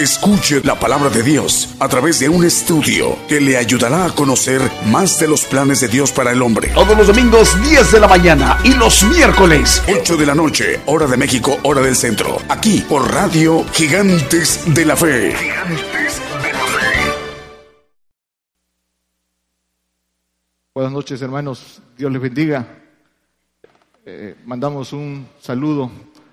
Escuche la palabra de Dios a través de un estudio que le ayudará a conocer más de los planes de Dios para el hombre. Todos los domingos 10 de la mañana y los miércoles 8 de la noche, hora de México, hora del centro. Aquí por Radio Gigantes de la Fe. Gigantes de la Fe. Buenas noches hermanos, Dios les bendiga. Eh, mandamos un saludo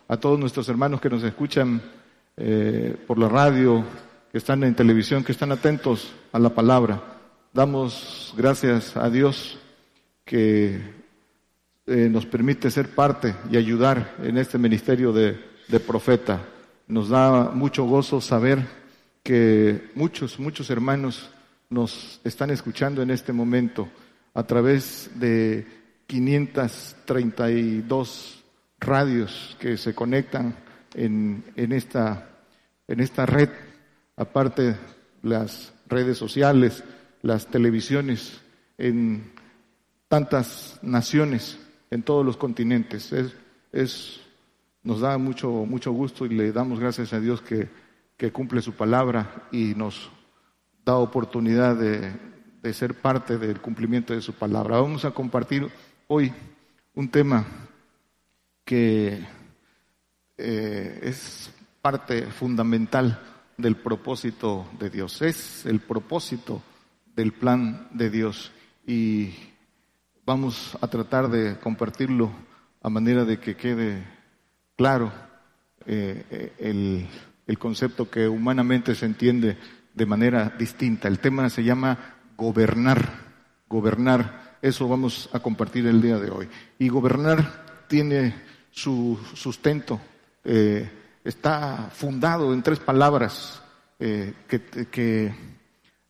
a todos nuestros hermanos que nos escuchan eh, por la radio, que están en televisión, que están atentos a la palabra. Damos gracias a Dios que eh, nos permite ser parte y ayudar en este ministerio de, de profeta. Nos da mucho gozo saber que muchos, muchos hermanos nos están escuchando en este momento a través de 532 radios que se conectan en, en, esta, en esta red, aparte las redes sociales, las televisiones, en tantas naciones, en todos los continentes. Es, es, nos da mucho, mucho gusto y le damos gracias a Dios que, que cumple su palabra y nos da oportunidad de, de ser parte del cumplimiento de su palabra. Vamos a compartir hoy un tema que eh, es parte fundamental del propósito de Dios, es el propósito del plan de Dios y vamos a tratar de compartirlo a manera de que quede claro eh, el, el concepto que humanamente se entiende de manera distinta. El tema se llama gobernar, gobernar, eso vamos a compartir el día de hoy. Y gobernar tiene su sustento eh, está fundado en tres palabras eh, que, que,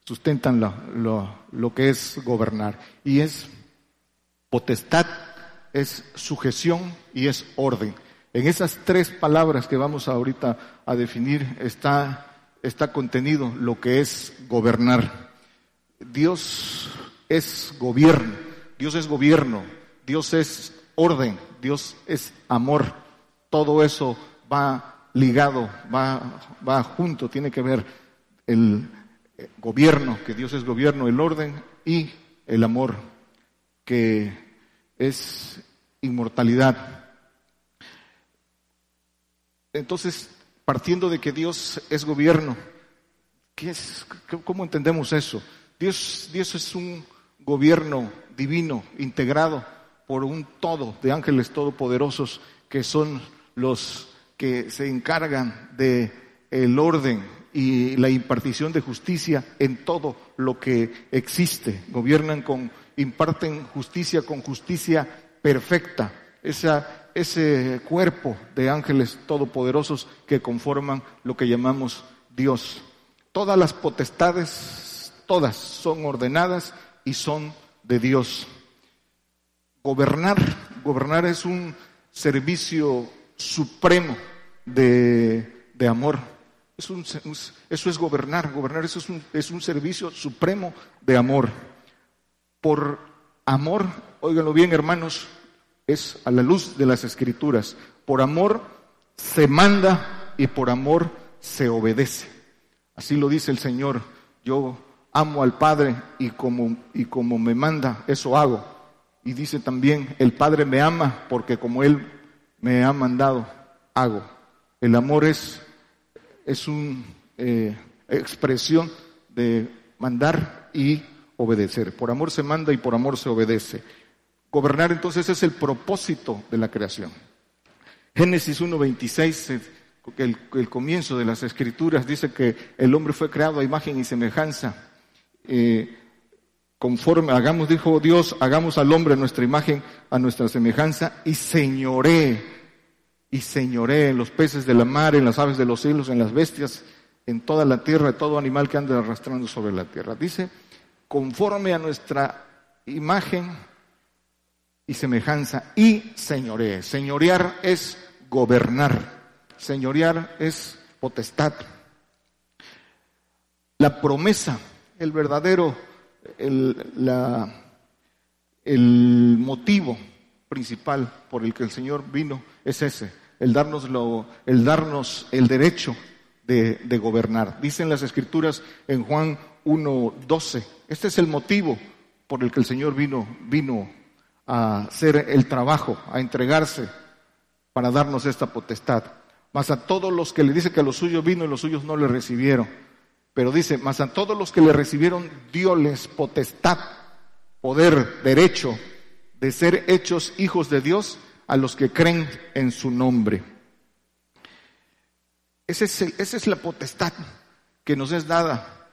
sustentan lo, lo, lo que es gobernar. Y es potestad, es sujeción y es orden. En esas tres palabras que vamos ahorita a definir está, está contenido lo que es gobernar. Dios es gobierno, Dios es gobierno, Dios es orden, Dios es amor todo eso va ligado, va, va junto, tiene que ver el eh, gobierno, que Dios es gobierno, el orden y el amor, que es inmortalidad. Entonces, partiendo de que Dios es gobierno, ¿qué es, ¿cómo entendemos eso? Dios, Dios es un gobierno divino, integrado por un todo de ángeles todopoderosos que son los que se encargan de el orden y la impartición de justicia en todo lo que existe. Gobiernan con, imparten justicia con justicia perfecta. Ese cuerpo de ángeles todopoderosos que conforman lo que llamamos Dios. Todas las potestades, todas son ordenadas y son de Dios. Gobernar, gobernar es un servicio supremo de, de amor. Eso es gobernar, gobernar eso es un, es un servicio supremo de amor. Por amor, óiganlo bien hermanos, es a la luz de las escrituras. Por amor se manda y por amor se obedece. Así lo dice el Señor. Yo amo al Padre y como, y como me manda, eso hago. Y dice también, el Padre me ama porque como Él me ha mandado, hago. El amor es, es una eh, expresión de mandar y obedecer. Por amor se manda y por amor se obedece. Gobernar entonces es el propósito de la creación. Génesis 1.26, el, el comienzo de las escrituras, dice que el hombre fue creado a imagen y semejanza. Eh, conforme hagamos, dijo Dios, hagamos al hombre nuestra imagen, a nuestra semejanza y señoré, y señoré en los peces de la mar, en las aves de los cielos, en las bestias, en toda la tierra, todo animal que ande arrastrando sobre la tierra. Dice, conforme a nuestra imagen y semejanza y señoree. Señorear es gobernar. Señorear es potestad. La promesa, el verdadero, el, la, el motivo principal por el que el Señor vino es ese, el darnos, lo, el, darnos el derecho de, de gobernar. Dicen las escrituras en Juan 1.12, este es el motivo por el que el Señor vino, vino a hacer el trabajo, a entregarse para darnos esta potestad. Mas a todos los que le dice que a los suyos vino y los suyos no le recibieron. Pero dice, mas a todos los que le recibieron, dióles potestad, poder, derecho de ser hechos hijos de Dios a los que creen en su nombre. Esa es, esa es la potestad que nos es dada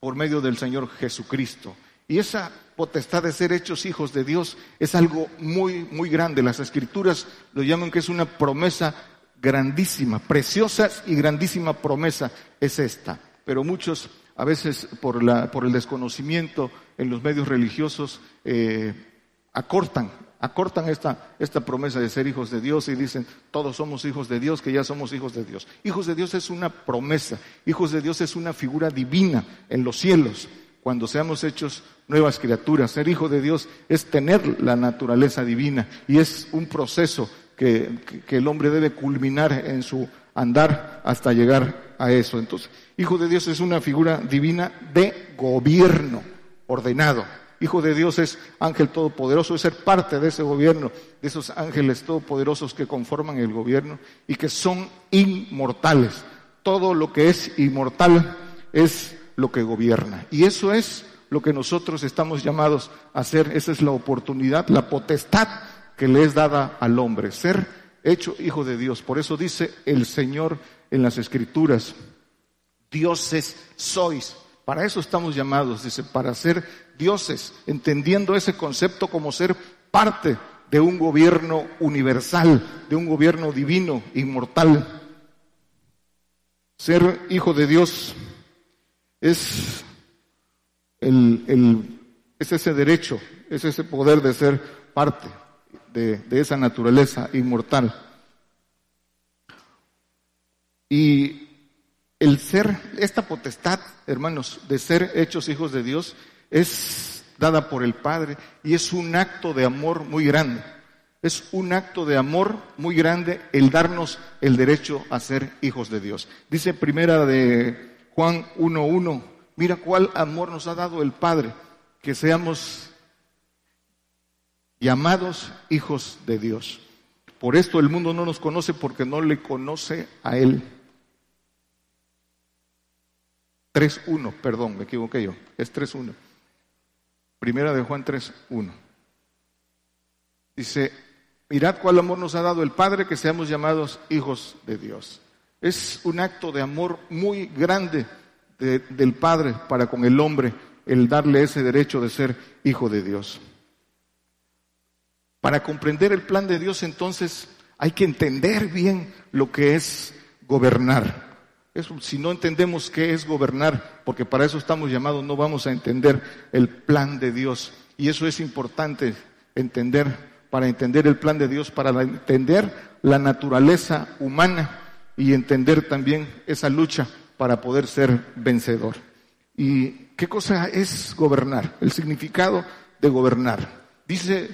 por medio del Señor Jesucristo. Y esa potestad de ser hechos hijos de Dios es algo muy, muy grande. Las escrituras lo llaman que es una promesa grandísima, preciosa y grandísima promesa es esta. Pero muchos, a veces por, el desconocimiento en los medios religiosos, eh, acortan, acortan esta, esta promesa de ser hijos de Dios y dicen, todos somos hijos de Dios, que ya somos hijos de Dios. Hijos de Dios es una promesa, hijos de Dios es una figura divina en los cielos cuando seamos hechos nuevas criaturas. Ser hijo de Dios es tener la naturaleza divina y es un proceso que, el hombre debe culminar en su andar hasta llegar a eso. Entonces, hijo de Dios es una figura divina de gobierno ordenado. Hijo de Dios es ángel todopoderoso, es ser parte de ese gobierno, de esos ángeles todopoderosos que conforman el gobierno y que son inmortales. Todo lo que es inmortal es lo que gobierna. Y eso es lo que nosotros estamos llamados a hacer. Esa es la oportunidad, la potestad que le es dada al hombre, ser hecho hijo de Dios. Por eso dice el Señor en las Escrituras, dioses sois. Para eso estamos llamados, dice, para ser dioses, entendiendo ese concepto como ser parte de un gobierno universal, de un gobierno divino, inmortal. Ser hijo de Dios es, el, es ese derecho, es ese poder de ser parte de, esa naturaleza inmortal. Y el ser, esta potestad, hermanos, de ser hechos hijos de Dios, es dada por el Padre y es un acto de amor muy grande. Es un acto de amor muy grande el darnos el derecho a ser hijos de Dios. Dice primera de Juan 1.1, mira cuál amor nos ha dado el Padre, que seamos llamados hijos de Dios. Por esto el mundo no nos conoce porque no le conoce a Él. 3.1, perdón, me equivoqué yo, es 3.1. Primera de Juan 3.1. Dice, mirad cuál amor nos ha dado el Padre que seamos llamados hijos de Dios. Es un acto de amor muy grande del Padre para con el hombre, el darle ese derecho de ser hijo de Dios. Para comprender el plan de Dios entonces hay que entender bien lo que es gobernar. si no entendemos qué es gobernar, porque para eso estamos llamados, no vamos a entender el plan de Dios. Y eso es importante entender, para entender el plan de Dios, para entender la naturaleza humana y entender también esa lucha para poder ser vencedor. ¿Y qué cosa es gobernar? El significado de gobernar. Dice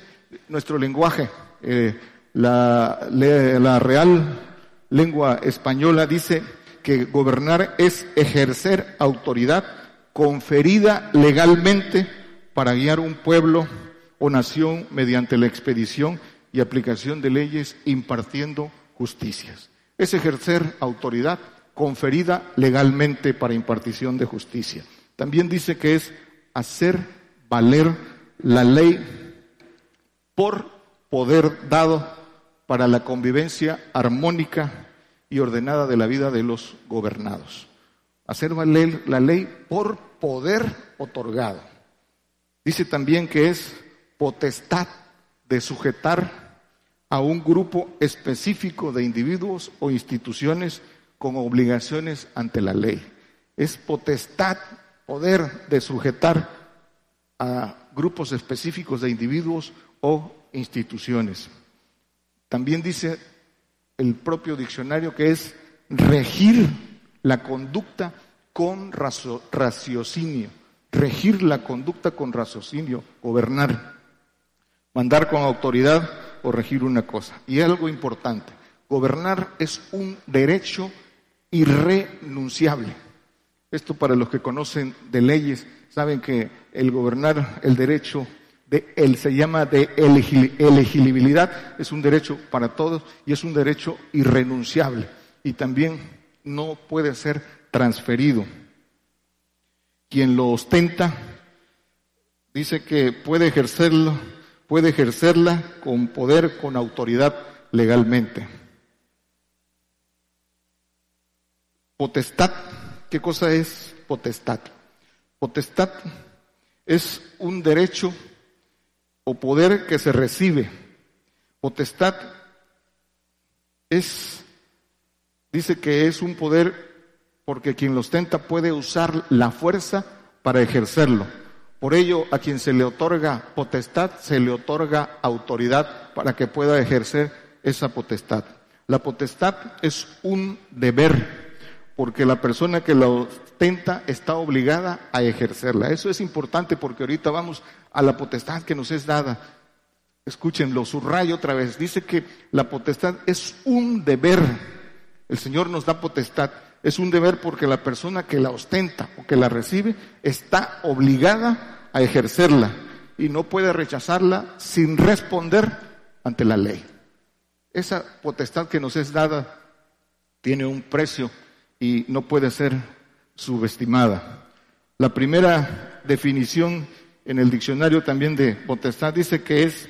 nuestro lenguaje, eh, la, la real lengua española dice que gobernar es ejercer autoridad conferida legalmente para guiar un pueblo o nación mediante la expedición y aplicación de leyes impartiendo justicias es ejercer autoridad conferida legalmente para impartición de justicia. También dice que es hacer valer la ley por poder dado para la convivencia armónica y ordenada de la vida de los gobernados. Hacer valer la ley por poder otorgado. Dice también que es potestad de sujetar a un grupo específico de individuos o instituciones con obligaciones ante la ley. Es potestad, poder de sujetar a grupos específicos de individuos o instituciones. También dice el propio diccionario que es regir la conducta con raciocinio, regir la conducta con raciocinio, gobernar, mandar con autoridad o regir una cosa. Y algo importante, gobernar es un derecho irrenunciable. Esto para los que conocen de leyes, saben que el gobernar, el derecho se llama de elegibilidad, es un derecho para todos y es un derecho irrenunciable y también no puede ser transferido. Quien lo ostenta dice que puede ejercerlo, puede ejercerla con poder, con autoridad legalmente. Potestad, ¿qué cosa es potestad? Potestad es un derecho o poder que se recibe. Potestad es, dice que es un poder porque quien lo ostenta puede usar la fuerza para ejercerlo. Por ello, a quien se le otorga potestad, se le otorga autoridad para que pueda ejercer esa potestad. La potestad es un deber, porque la persona que la ostenta está obligada a ejercerla. Eso es importante porque ahorita vamos a la potestad que nos es dada. Escúchenlo, subrayo otra vez. Dice que la potestad es un deber. El Señor nos da potestad. Es un deber porque la persona que la ostenta o que la recibe está obligada a ejercerla y no puede rechazarla sin responder ante la ley. Esa potestad que nos es dada tiene un precio y no puede ser subestimada. La primera definición en el diccionario también de potestad dice que es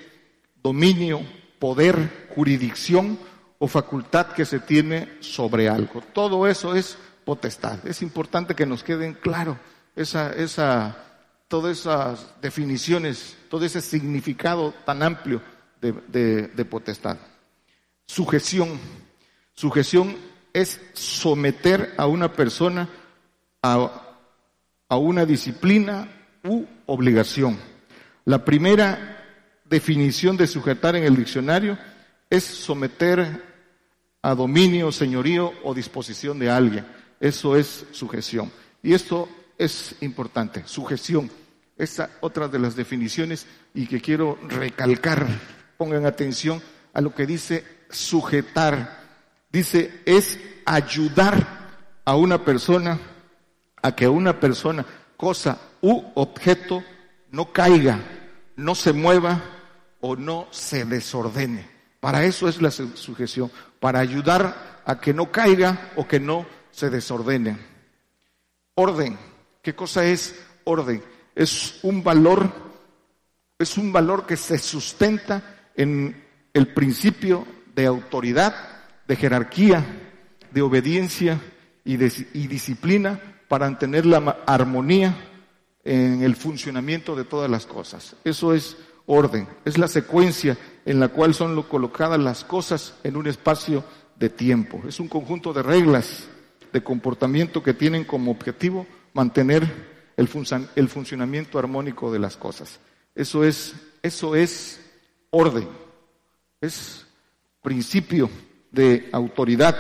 dominio, poder, jurisdicción o facultad que se tiene sobre algo. Todo eso es potestad. Es importante que nos queden claro esa, esa, todas esas definiciones, todo ese significado tan amplio de, de potestad. Sujeción. Sujeción es someter a una persona a, una disciplina u obligación. La primera definición de sujetar en el diccionario es someter a dominio, señorío o disposición de alguien. Eso es sujeción. Y esto es importante, sujeción. Esa otra de las definiciones y que quiero recalcar. Pongan atención a lo que dice sujetar. Dice es ayudar a una persona a que una persona, cosa u objeto no caiga, no se mueva o no se desordene. Para eso es la sujeción, para ayudar a que no caiga o que no se desordene. Orden. ¿Qué cosa es orden? Es un valor, es un valor que se sustenta en el principio de autoridad, de jerarquía, de obediencia y, de, y disciplina para mantener la armonía en el funcionamiento de todas las cosas. Eso es orden, es la secuencia en la cual son colocadas las cosas en un espacio de tiempo. Es un conjunto de reglas de comportamiento que tienen como objetivo mantener el, el funcionamiento armónico de las cosas. Eso es, eso es orden, es principio de autoridad.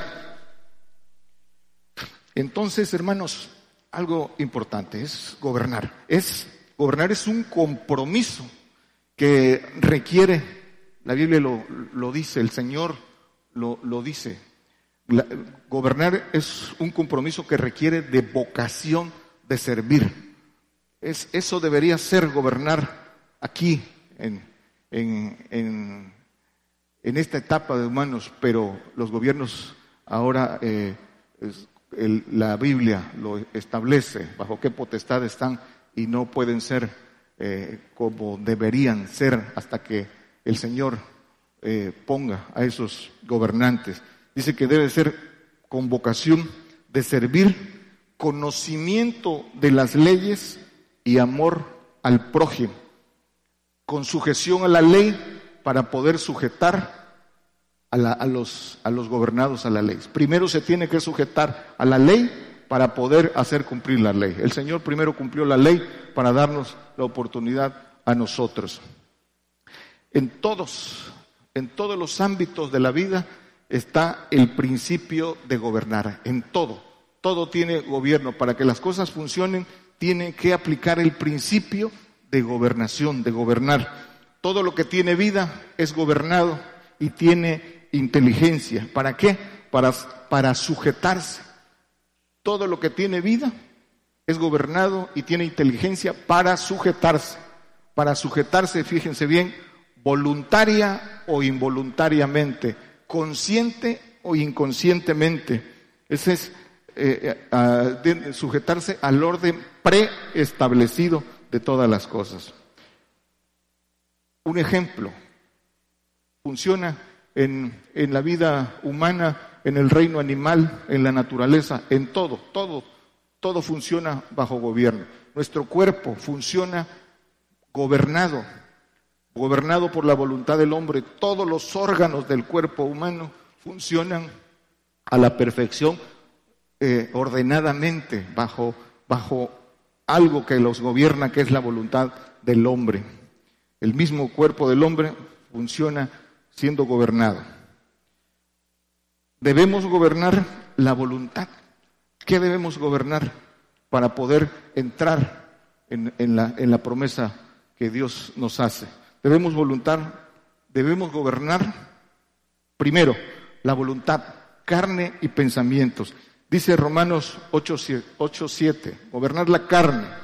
Entonces, hermanos, algo importante, es gobernar. Es, gobernar es un compromiso que requiere, la Biblia lo, dice, el Señor lo, dice. gobernar es un compromiso que requiere de vocación de servir. Es, eso debería ser gobernar aquí, en, en, en, esta etapa de humanos, pero los gobiernos ahora eh, la Biblia lo establece, bajo qué potestad están y no pueden ser eh, como deberían ser hasta que el Señor eh, ponga a esos gobernantes. Dice que debe ser convocación de servir, conocimiento de las leyes y amor al prójimo, con sujeción a la ley para poder sujetar a, los, a los gobernados a la ley. Primero se tiene que sujetar a la ley para poder hacer cumplir la ley. El Señor primero cumplió la ley para darnos la oportunidad a nosotros. En todos, en todos los ámbitos de la vida está el principio de gobernar, en todo. Todo tiene gobierno. Para que las cosas funcionen, tienen que aplicar el principio de gobernación, de gobernar. Todo lo que tiene vida es gobernado y tiene inteligencia. ¿Para qué? Para, para sujetarse. Todo lo que tiene vida es gobernado y tiene inteligencia para sujetarse. Para sujetarse, fíjense bien, voluntaria o involuntariamente, consciente o inconscientemente. Ese es eh, eh, sujetarse al orden preestablecido de todas las cosas. Un ejemplo, funciona en, en la vida humana, en el reino animal, en la naturaleza, en todo, todo, todo funciona bajo gobierno. Nuestro cuerpo funciona gobernado, gobernado por la voluntad del hombre. Todos los órganos del cuerpo humano funcionan a la perfección, eh, ordenadamente, bajo, bajo algo que los gobierna, que es la voluntad del hombre. El mismo cuerpo del hombre funciona siendo gobernado. Debemos gobernar la voluntad. ¿Qué debemos gobernar para poder entrar en, la, en la promesa que Dios nos hace? Debemos voluntar, debemos gobernar primero la voluntad, carne y pensamientos. Dice Romanos 8.7, gobernar la carne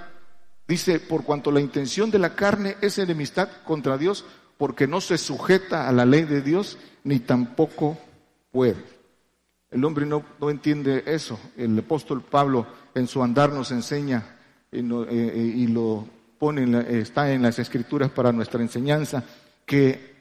Dice, por cuanto la intención de la carne es enemistad contra Dios, porque no se sujeta a la ley de Dios, ni tampoco puede. El hombre no, entiende eso. El apóstol Pablo en su andar nos enseña y, eh, lo pone, está en las escrituras para nuestra enseñanza, que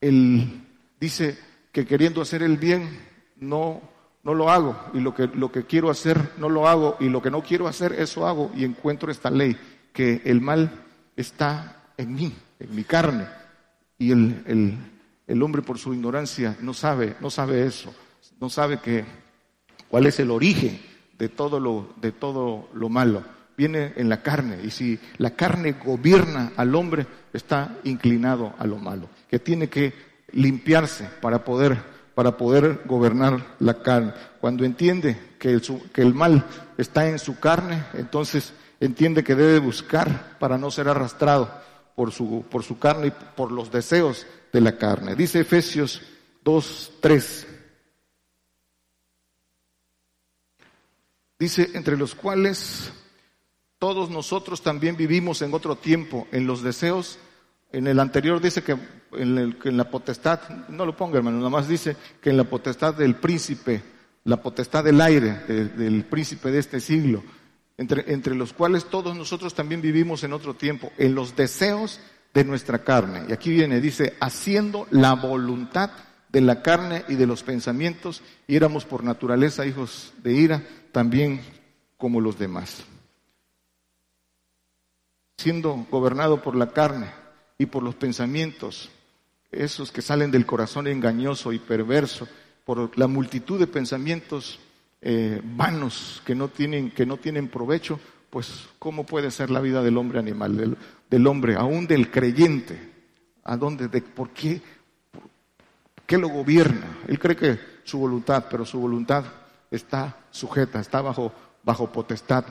él dice que queriendo hacer el bien no, no lo hago, y lo que, lo que quiero hacer no lo hago, y lo que no quiero hacer eso hago, y encuentro esta ley que el mal está en mí, en mi carne. Y el, el, hombre por su ignorancia no sabe, no sabe eso, no sabe que, cuál es el origen de todo lo, de todo lo malo. Viene en la carne y si la carne gobierna al hombre, está inclinado a lo malo, que tiene que limpiarse para poder, para poder gobernar la carne. Cuando entiende que el, que el mal está en su carne, entonces entiende que debe buscar para no ser arrastrado por su, por su carne y por los deseos de la carne. Dice Efesios 2, 3. Dice, entre los cuales todos nosotros también vivimos en otro tiempo, en los deseos. En el anterior dice que en, la potestad, no lo ponga hermano, nada más dice que en la potestad del príncipe, la potestad del aire, del príncipe de este siglo entre, los cuales todos nosotros también vivimos en otro tiempo, en los deseos de nuestra carne. Y aquí viene, dice, haciendo la voluntad de la carne y de los pensamientos, y éramos por naturaleza hijos de ira, también como los demás. Siendo gobernado por la carne y por los pensamientos, esos que salen del corazón engañoso y perverso, por la multitud de pensamientos eh, vanos que no, tienen, que no tienen provecho, pues ¿cómo puede ser la vida del hombre animal, del, hombre, aún del creyente? ¿A dónde? De, ¿Por qué? ¿Qué lo gobierna? Él cree que su voluntad, pero su voluntad está sujeta, está bajo, bajo potestad.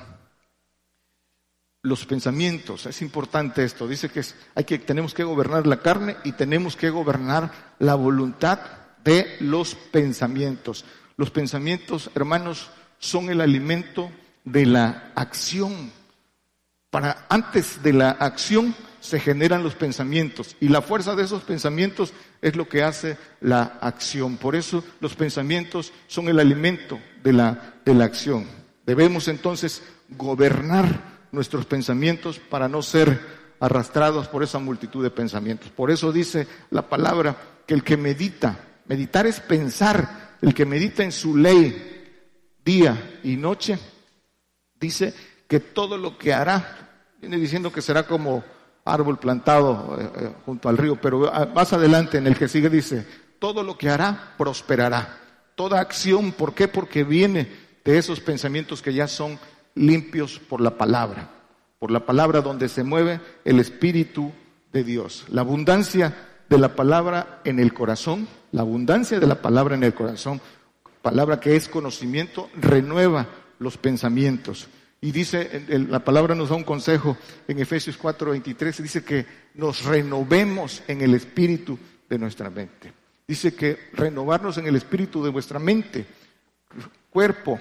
Los pensamientos, es importante esto, dice que, hay que tenemos que gobernar la carne y tenemos que gobernar la voluntad de los pensamientos. Los pensamientos, hermanos, son el alimento de la acción. Para antes de la acción se generan los pensamientos y la fuerza de esos pensamientos es lo que hace la acción. Por eso los pensamientos son el alimento de la, de la acción. Debemos entonces gobernar nuestros pensamientos para no ser arrastrados por esa multitud de pensamientos. Por eso dice la palabra que el que medita, meditar es pensar el que medita en su ley día y noche, dice que todo lo que hará, viene diciendo que será como árbol plantado eh, eh, junto al río, pero ah, más adelante en el que sigue dice, todo lo que hará prosperará. Toda acción, ¿por qué? Porque viene de esos pensamientos que ya son limpios por la palabra, por la palabra donde se mueve el espíritu de Dios. La abundancia de la palabra en el corazón, la abundancia de la palabra en el corazón, palabra que es conocimiento, renueva los pensamientos. Y dice, la palabra nos da un consejo en Efesios 4, 23, dice que nos renovemos en el espíritu de nuestra mente. Dice que renovarnos en el espíritu de vuestra mente, cuerpo.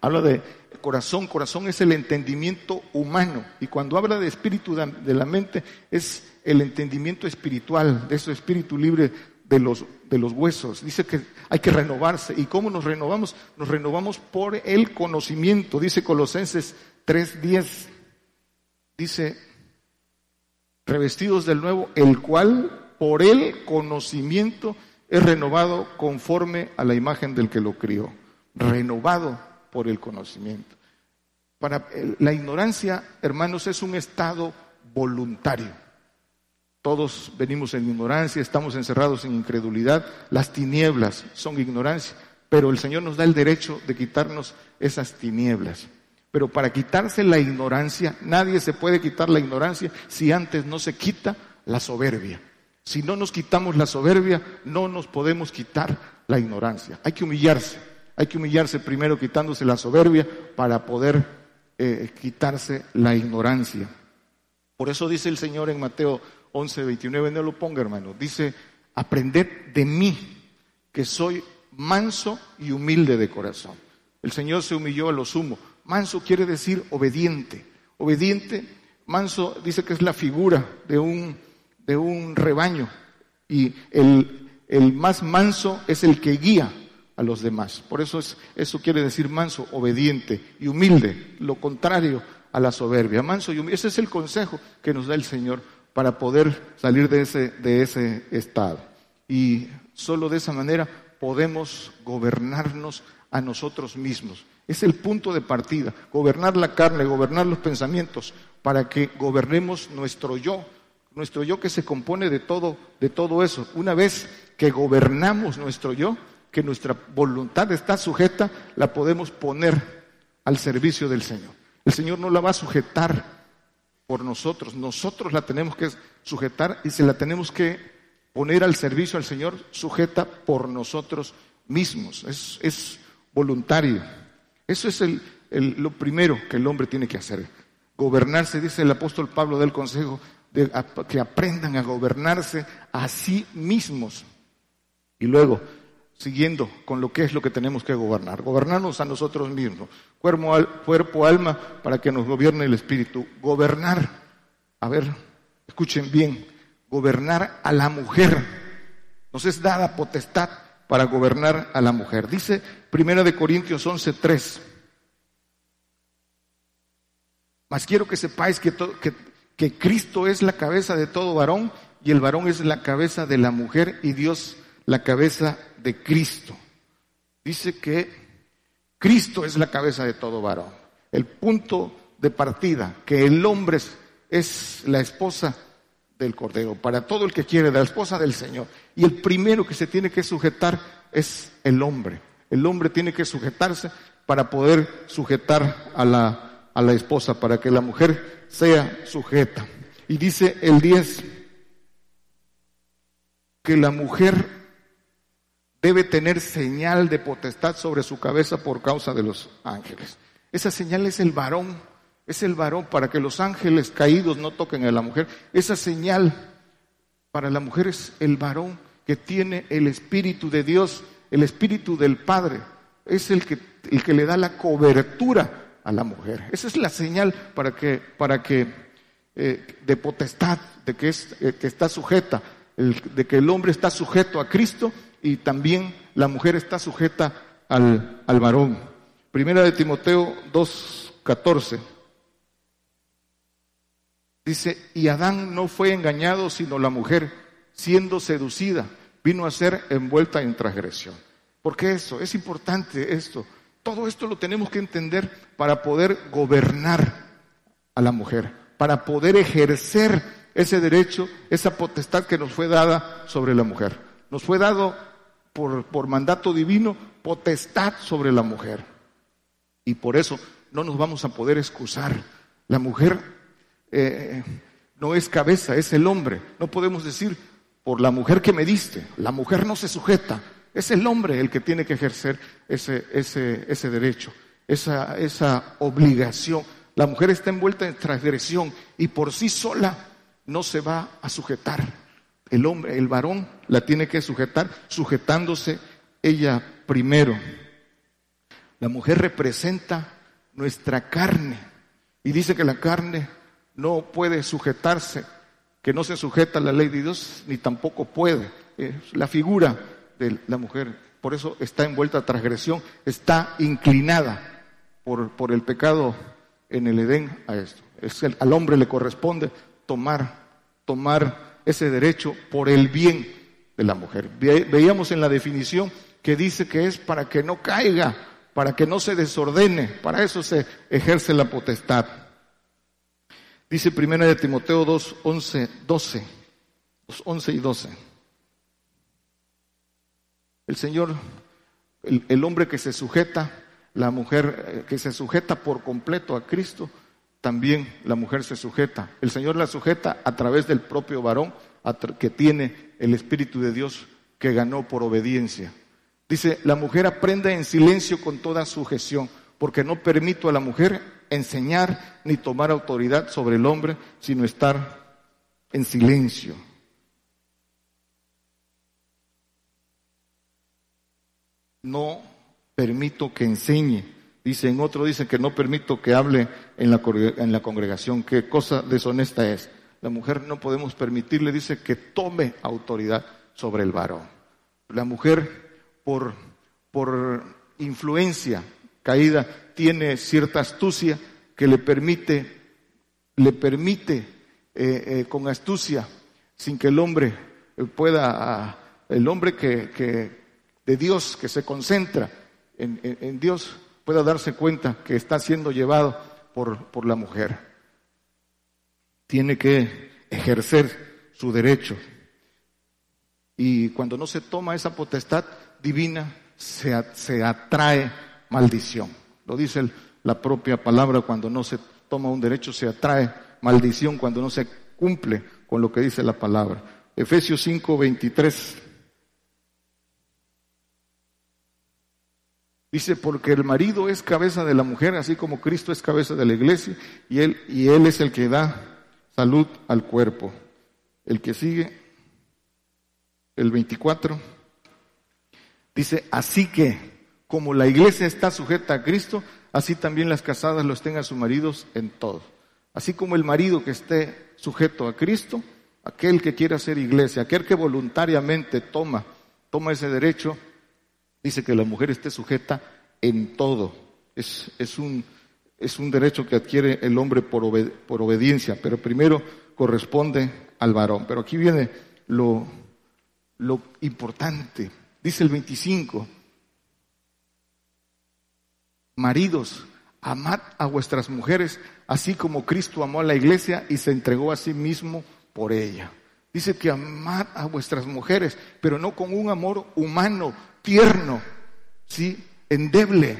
Habla de corazón, corazón es el entendimiento humano. Y cuando habla de espíritu de la mente, es el entendimiento espiritual, de ese espíritu libre de los, de los huesos. Dice que hay que renovarse. ¿Y cómo nos renovamos? Nos renovamos por el conocimiento. Dice Colosenses 3:10. Dice, revestidos del nuevo, el cual por el conocimiento es renovado conforme a la imagen del que lo crió. Renovado por el conocimiento. Para la ignorancia, hermanos, es un estado voluntario. Todos venimos en ignorancia, estamos encerrados en incredulidad. Las tinieblas son ignorancia, pero el Señor nos da el derecho de quitarnos esas tinieblas. Pero para quitarse la ignorancia, nadie se puede quitar la ignorancia si antes no se quita la soberbia. Si no nos quitamos la soberbia, no nos podemos quitar la ignorancia. Hay que humillarse, hay que humillarse primero quitándose la soberbia para poder eh, quitarse la ignorancia. Por eso dice el Señor en Mateo 11, 29, no lo ponga hermano, dice, aprended de mí, que soy manso y humilde de corazón. El Señor se humilló a lo sumo. Manso quiere decir obediente. Obediente, manso dice que es la figura de un, de un rebaño. Y el, el más manso es el que guía a los demás. Por eso es, eso quiere decir manso, obediente y humilde, lo contrario a la soberbia. Manso y humilde. Ese es el consejo que nos da el Señor para poder salir de ese, de ese estado. Y solo de esa manera podemos gobernarnos a nosotros mismos. Es el punto de partida, gobernar la carne, gobernar los pensamientos, para que gobernemos nuestro yo, nuestro yo que se compone de todo, de todo eso. Una vez que gobernamos nuestro yo, que nuestra voluntad está sujeta, la podemos poner al servicio del Señor. El Señor no la va a sujetar por nosotros. Nosotros la tenemos que sujetar y se la tenemos que poner al servicio al Señor, sujeta por nosotros mismos. Es, voluntario. Eso es el, lo primero que el hombre tiene que hacer. Gobernarse, dice el apóstol Pablo del Consejo, de, que aprendan a gobernarse a sí mismos. Y luego, siguiendo con lo que es lo que tenemos que gobernar. Gobernarnos a nosotros mismos, cuerpo, alma, para que nos gobierne el espíritu. Gobernar, a ver, escuchen bien, gobernar a la mujer. Nos es dada potestad para gobernar a la mujer. Dice Primera de Corintios 11:3. Mas quiero que sepáis que, que, que Cristo es la cabeza de todo varón y el varón es la cabeza de la mujer y Dios la cabeza de Cristo. Dice que Cristo es la cabeza de todo varón. El punto de partida, que el hombre es, la esposa del Cordero, para todo el que quiere, la esposa del Señor. Y el primero que se tiene que sujetar es el hombre. El hombre tiene que sujetarse para poder sujetar a la, a la esposa, para que la mujer sea sujeta. Y dice el 10, que la mujer debe tener señal de potestad sobre su cabeza por causa de los ángeles. Esa señal es el varón, es el varón para que los ángeles caídos no toquen a la mujer. Esa señal para la mujer es el varón que tiene el Espíritu de Dios, el Espíritu del Padre. Es el que, el que le da la cobertura a la mujer. Esa es la señal para que, para que eh, de potestad, de que, es, eh, que está sujeta, de que el hombre está sujeto a Cristo y también la mujer está sujeta al, al varón. Primera de Timoteo 2.14 dice, y Adán no fue engañado sino la mujer, siendo seducida, vino a ser envuelta en transgresión. ¿Por qué eso? Es importante esto. Todo esto lo tenemos que entender para poder gobernar a la mujer, para poder ejercer ese derecho, esa potestad que nos fue dada sobre la mujer. Nos fue dado por, mandato divino potestad sobre la mujer. Y por eso no nos vamos a poder excusar. La mujer, eh, no es cabeza, es el hombre. No podemos decir por la mujer que me diste. La mujer no se sujeta. Es el hombre el que tiene que ejercer ese, ese, ese derecho, esa, esa obligación. La mujer está envuelta en transgresión y por sí sola no se va a sujetar. El hombre, el varón la tiene que sujetar, sujetándose ella primero. La mujer representa nuestra carne y dice que la carne no puede sujetarse, que no se sujeta a la ley de Dios, ni tampoco puede. la figura de la mujer, por eso está envuelta a transgresión, está inclinada por, por el pecado en el Edén a esto. Es al hombre le corresponde tomar, tomar ese derecho por el bien de la mujer. veíamos en la definición que dice que es para que no caiga, para que no se desordene, para eso se ejerce la potestad. Dice primera de Timoteo 2, 11, 12, 11 y 12. El Señor, el, el hombre que se sujeta, la mujer eh, que se sujeta por completo a Cristo, también la mujer se sujeta. El Señor la sujeta a través del propio varón que tiene el Espíritu de Dios que ganó por obediencia. Dice, la mujer aprende en silencio con toda sujeción, porque no permito a la mujer enseñar ni tomar autoridad sobre el hombre, sino estar en silencio. No permito que enseñe. Dice en otro, dice que no permito que hable en la, en la congregación. Qué cosa deshonesta es. La mujer no podemos permitirle, dice, que tome autoridad sobre el varón. La mujer, por, por influencia caída, tiene cierta astucia que le permite, le permite eh, eh, con astucia, sin que el hombre pueda, el hombre que, de Dios, que se concentra en, en, Dios, pueda darse cuenta que está siendo llevado por, por la mujer. Tiene que ejercer su derecho. Y cuando no se toma esa potestad divina, se, se atrae maldición. Lo dice la propia palabra, cuando no se toma un derecho, se atrae maldición cuando no se cumple con lo que dice la palabra. Efesios 5, 23. Dice, porque el marido es cabeza de la mujer, así como Cristo es cabeza de la iglesia, y él, y él es el que da salud al cuerpo. El que sigue, el 24, dice, así que como la iglesia está sujeta a Cristo, así también las casadas lo estén a sus maridos en todo. Así como el marido que esté sujeto a Cristo, aquel que quiera ser iglesia, aquel que voluntariamente toma, toma ese derecho, dice que la mujer esté sujeta en todo. Es, un, derecho que adquiere el hombre por, por obediencia, pero primero corresponde al varón. Pero aquí viene lo importante. Dice el 25, Maridos, amad a vuestras mujeres, así como Cristo amó a la iglesia y se entregó a sí mismo por ella. Dice que amad a vuestras mujeres, pero no con un amor humano, tierno, sí, endeble,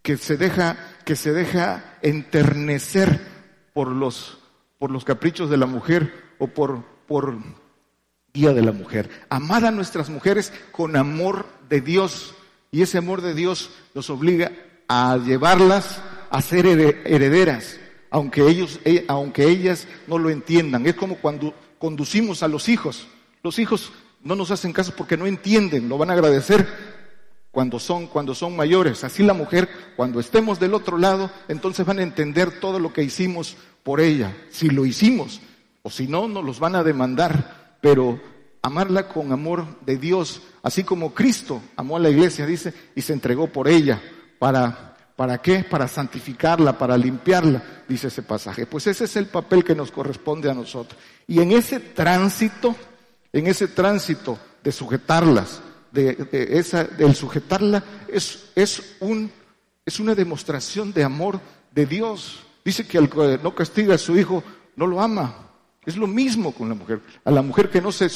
que se deja, que se deja enternecer por los, por los caprichos de la mujer o por, por guía de la mujer. Amad a nuestras mujeres con amor de Dios. Y ese amor de Dios nos obliga a llevarlas a ser herederas, aunque ellos, eh, aunque ellas no lo entiendan. Es como cuando conducimos a los hijos. Los hijos no nos hacen caso porque no entienden, lo van a agradecer cuando son, cuando son mayores. Así la mujer, cuando estemos del otro lado, entonces van a entender todo lo que hicimos por ella, si lo hicimos, o si no, nos los van a demandar, pero amarla con amor de Dios, así como Cristo amó a la iglesia, dice, y se entregó por ella. ¿Para, ¿Para qué? Para santificarla, para limpiarla, dice ese pasaje. Pues ese es el papel que nos corresponde a nosotros. Y en ese tránsito, en ese tránsito de sujetarlas, de, esa, del sujetarla, es, es, un, es una demostración de amor de Dios. Dice que el que no castiga a su hijo no lo ama. Es lo mismo con la mujer. A la mujer que no se,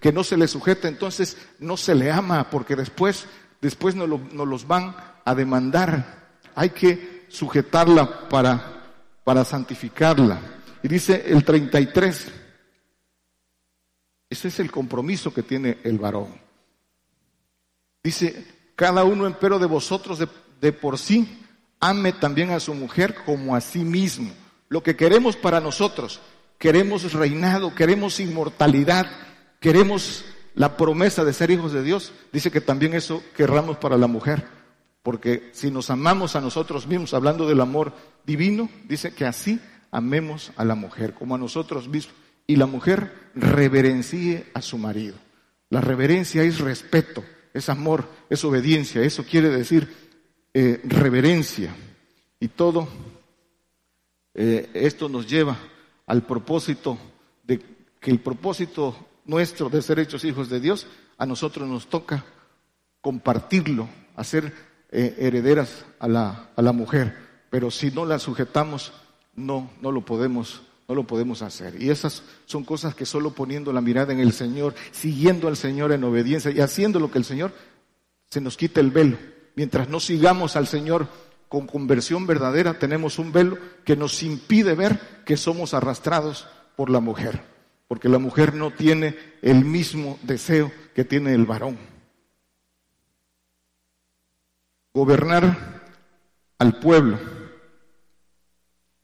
que no se le sujeta, entonces no se le ama, porque después, después nos, lo, los van a demandar, hay que sujetarla para, para santificarla. Y dice el 33, ese es el compromiso que tiene el varón. Dice, cada uno empero de vosotros de, de por sí, ame también a su mujer como a sí mismo. Lo que queremos para nosotros, queremos reinado, queremos inmortalidad, queremos la promesa de ser hijos de Dios, dice que también eso querramos para la mujer. Porque si nos amamos a nosotros mismos, hablando del amor divino, dice que así amemos a la mujer, como a nosotros mismos. Y la mujer reverencie a su marido. La reverencia es respeto, es amor, es obediencia. Eso quiere decir eh, reverencia. Y todo eh, esto nos lleva al propósito de que el propósito nuestro de ser hechos hijos de Dios, a nosotros nos toca compartirlo, hacer eh, herederas a la, a la mujer. Pero si no la sujetamos, no, no lo podemos, no lo podemos hacer. Y esas son cosas que solo poniendo la mirada en el Señor, siguiendo al Señor en obediencia y haciendo lo que el Señor, se nos quita el velo. Mientras no sigamos al Señor con conversión verdadera, tenemos un velo que nos impide ver que somos arrastrados por la mujer porque la mujer no tiene el mismo deseo que tiene el varón. Gobernar al pueblo.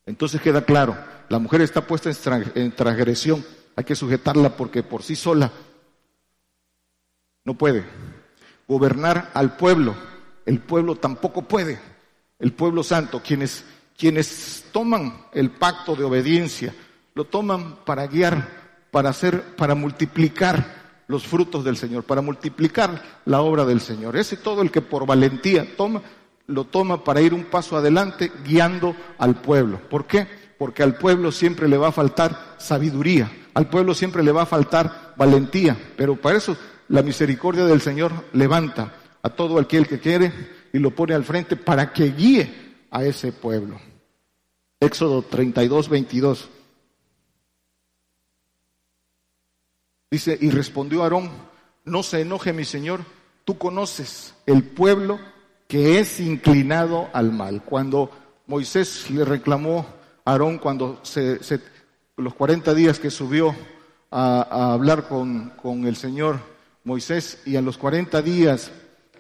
Entonces queda claro, la mujer está puesta en transgresión, hay que sujetarla porque por sí sola no puede. Gobernar al pueblo, el pueblo tampoco puede. El pueblo santo, quienes, quienes toman el pacto de obediencia, lo toman para guiar para hacer, para multiplicar los frutos del Señor, para multiplicar la obra del Señor. Ese todo el que por valentía toma, lo toma para ir un paso adelante guiando al pueblo. ¿Por qué? Porque al pueblo siempre le va a faltar sabiduría, al pueblo siempre le va a faltar valentía, pero para eso la misericordia del Señor levanta a todo aquel que quiere y lo pone al frente para que guíe a ese pueblo. Éxodo 32, 22. Dice, y respondió Aarón, no se enoje mi Señor, tú conoces el pueblo que es inclinado al mal. Cuando Moisés le reclamó Aarón, cuando se, los 40 días que subió a, hablar con, el Señor Moisés, y a los 40 días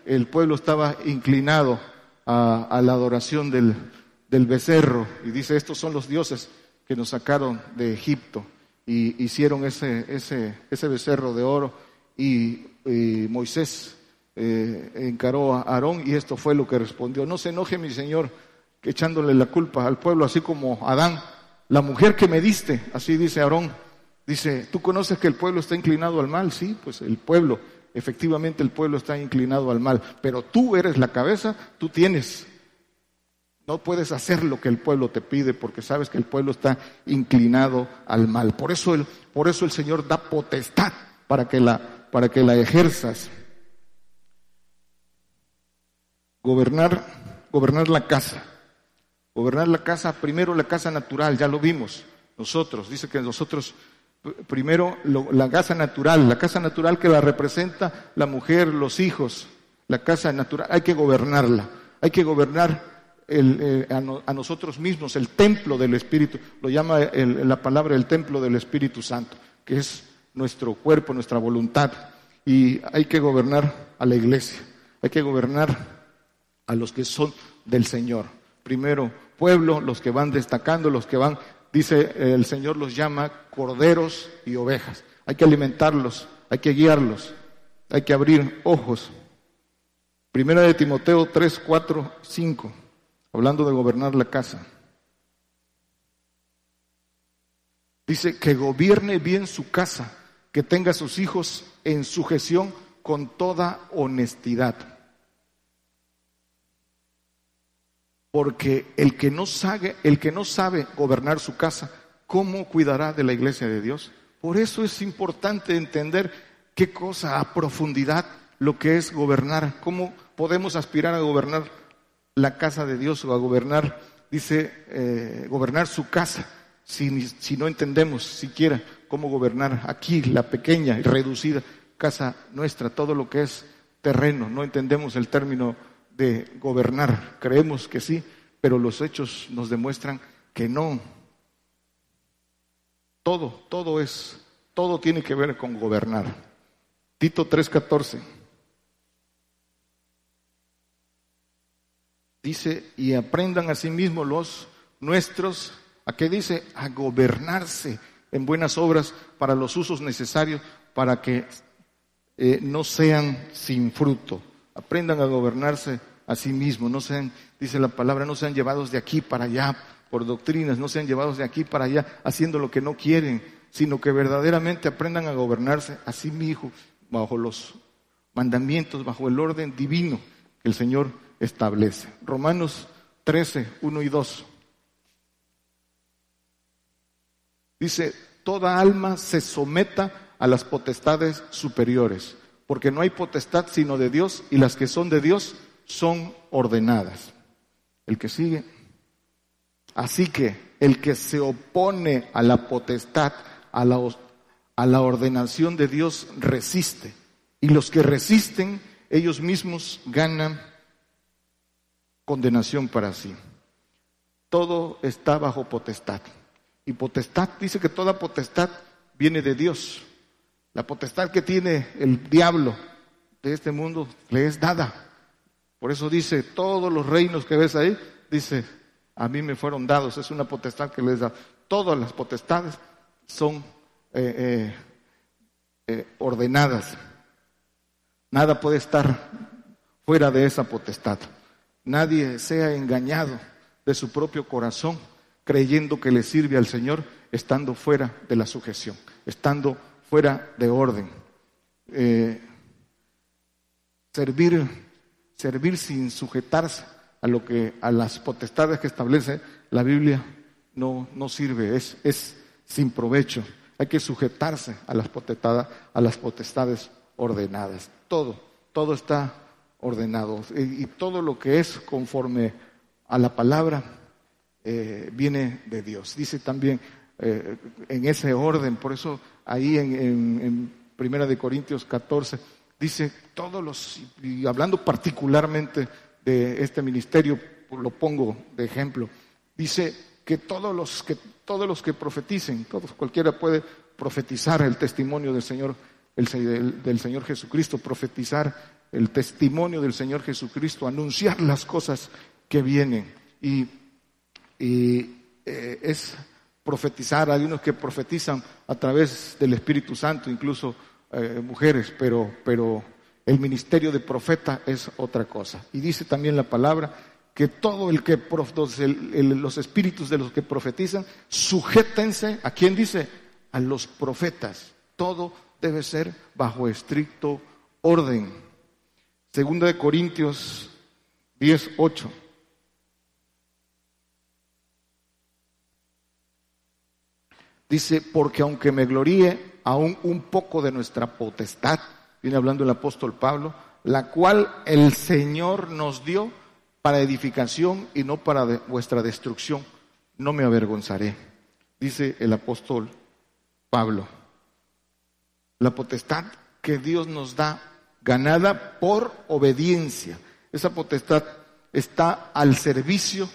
el pueblo estaba inclinado a, la adoración del, del becerro, y dice, estos son los dioses que nos sacaron de Egipto y hicieron ese, ese, ese becerro de oro y, Moisés eh, encaró a Aarón y esto fue lo que respondió. No se enoje mi Señor echándole la culpa al pueblo, así como Adán, la mujer que me diste, así dice Aarón, dice, ¿tú conoces que el pueblo está inclinado al mal? Sí, pues el pueblo, efectivamente el pueblo está inclinado al mal, pero tú eres la cabeza, tú tienes no puedes hacer lo que el pueblo te pide porque sabes que el pueblo está inclinado al mal. Por eso el, por eso el Señor da potestad para que la, para que la ejerzas. Gobernar, gobernar la casa. Gobernar la casa, primero la casa natural, ya lo vimos nosotros. Dice que nosotros, primero la casa natural, la casa natural que la representa la mujer, los hijos, la casa natural, hay que gobernarla. Hay que gobernar eh, a, nosotros mismos, el templo del Espíritu, lo llama la palabra el templo del Espíritu Santo, que es nuestro cuerpo, nuestra voluntad. Y hay que gobernar a la iglesia, hay que gobernar a los que son del Señor. Primero, pueblo, los que van destacando, los que van, dice el Señor los llama corderos y ovejas. Hay que alimentarlos, hay que guiarlos, hay que abrir ojos. Primera de Timoteo 3, 4, 5 hablando de gobernar la casa. Dice que gobierne bien su casa, que tenga a sus hijos en sujeción con toda honestidad. Porque el que no sabe, el que no sabe gobernar su casa, ¿cómo cuidará de la iglesia de Dios? Por eso es importante entender qué cosa a profundidad lo que es gobernar, cómo podemos aspirar a gobernar la casa de Dios o a gobernar, dice, eh, gobernar su casa, si, si no entendemos siquiera cómo gobernar aquí la pequeña y reducida casa nuestra, todo lo que es terreno, no entendemos el término de gobernar, creemos que sí, pero los hechos nos demuestran que no. Todo, todo es, todo tiene que ver con gobernar. Tito 3:14. Dice, y aprendan a sí mismos los nuestros, ¿a qué dice? A gobernarse en buenas obras para los usos necesarios para que eh, no sean sin fruto. Aprendan a gobernarse a sí no sean, dice la palabra, no sean llevados de aquí para allá por doctrinas, no sean llevados de aquí para allá haciendo lo que no quieren, sino que verdaderamente aprendan a gobernarse a sí mismos bajo los mandamientos, bajo el orden divino que el Señor establece. Romanos 13, 1 y 2. Dice, toda alma se someta a las potestades superiores, porque no hay potestad sino de Dios y las que son de Dios son ordenadas. El que sigue. Así que el que se opone a la potestad, a la, a la ordenación de Dios, resiste. Y los que resisten, ellos mismos ganan condenación para sí. Todo está bajo potestad. Y potestad dice que toda potestad viene de Dios. La potestad que tiene el diablo de este mundo le es dada. Por eso dice, todos los reinos que ves ahí, dice, a mí me fueron dados. Es una potestad que les da. Todas las potestades son eh, eh, eh, ordenadas. Nada puede estar fuera de esa potestad nadie sea engañado de su propio corazón creyendo que le sirve al Señor estando fuera de la sujeción, estando fuera de orden. Servir, servir sin sujetarse a lo que a las potestades que establece la Biblia no, no sirve, es, es sin provecho. Hay que sujetarse a las potestades, a las potestades ordenadas. Todo, todo está ordenados. Y, todo lo que es conforme a la palabra eh, viene de Dios. Dice también eh, en ese orden, por eso ahí en, en, Primera de Corintios 14 dice todos los, y hablando particularmente de este ministerio, lo pongo de ejemplo, dice que todos los que todos los que profeticen, todos cualquiera puede profetizar el testimonio del Señor, el, del Señor Jesucristo, profetizar el testimonio del Señor Jesucristo, anunciar las cosas que vienen. Y, eh, es profetizar, hay unos que profetizan a través del Espíritu Santo, incluso eh, mujeres, pero, pero el ministerio de profeta es otra cosa. Y dice también la palabra que todo el que, los espíritus de los que profetizan, sujétense, ¿a quién dice? A los profetas. Todo debe ser bajo estricto orden. Segunda de Corintios 10, 8. Dice, porque aunque me gloríe aún un poco de nuestra potestad, viene hablando el apóstol Pablo, la cual el Señor nos dio para edificación y no para vuestra destrucción, no me avergonzaré, dice el apóstol Pablo. La potestad que Dios nos da ganada por obediencia. Esa potestad está al servicio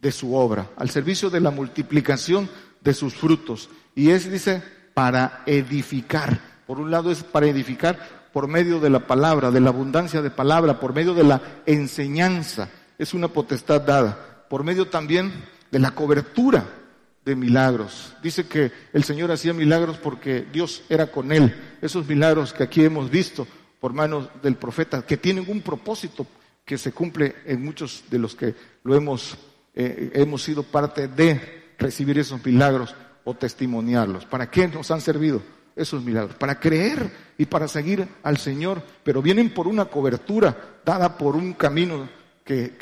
de su obra, al servicio de la multiplicación de sus frutos. Y es, dice, para edificar. Por un lado es para edificar por medio de la palabra, de la abundancia de palabra, por medio de la enseñanza. Es una potestad dada. Por medio también de la cobertura de milagros. Dice que el Señor hacía milagros porque Dios era con él. Esos milagros que aquí hemos visto por manos del profeta, que tienen un propósito que se cumple en muchos de los que lo hemos, eh, hemos sido parte de recibir esos milagros o testimoniarlos. ¿Para qué nos han servido esos milagros? Para creer y para seguir al Señor, pero vienen por una cobertura dada por un camino que,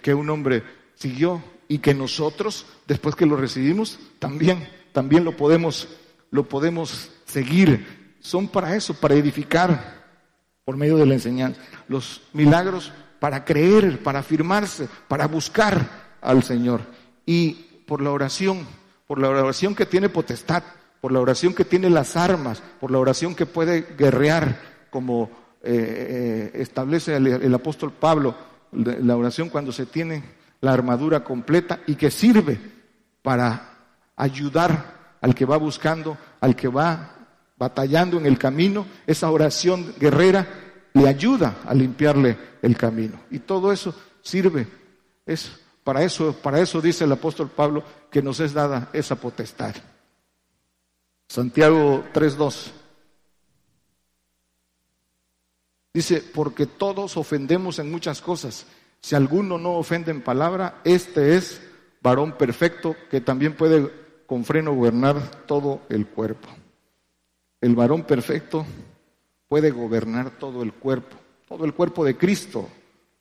que, un hombre siguió y que nosotros, después que lo recibimos, también, también lo podemos, lo podemos seguir. Son para eso, para edificar, por medio de la enseñanza. Los milagros para creer, para afirmarse, para buscar al Señor. Y por la oración, por la oración que tiene potestad, por la oración que tiene las armas, por la oración que puede guerrear, como eh, eh, establece el, apóstol Pablo, la oración cuando se tiene la armadura completa y que sirve para ayudar al que va buscando, al que va batallando en el camino, esa oración guerrera le ayuda a limpiarle el camino. Y todo eso sirve. Es para eso, para eso dice el apóstol Pablo que nos es dada esa potestad. Santiago 3:2. Dice, porque todos ofendemos en muchas cosas. Si alguno no ofende en palabra, este es varón perfecto que también puede con freno gobernar todo el cuerpo. El varón perfecto puede gobernar todo el cuerpo, todo el cuerpo de Cristo.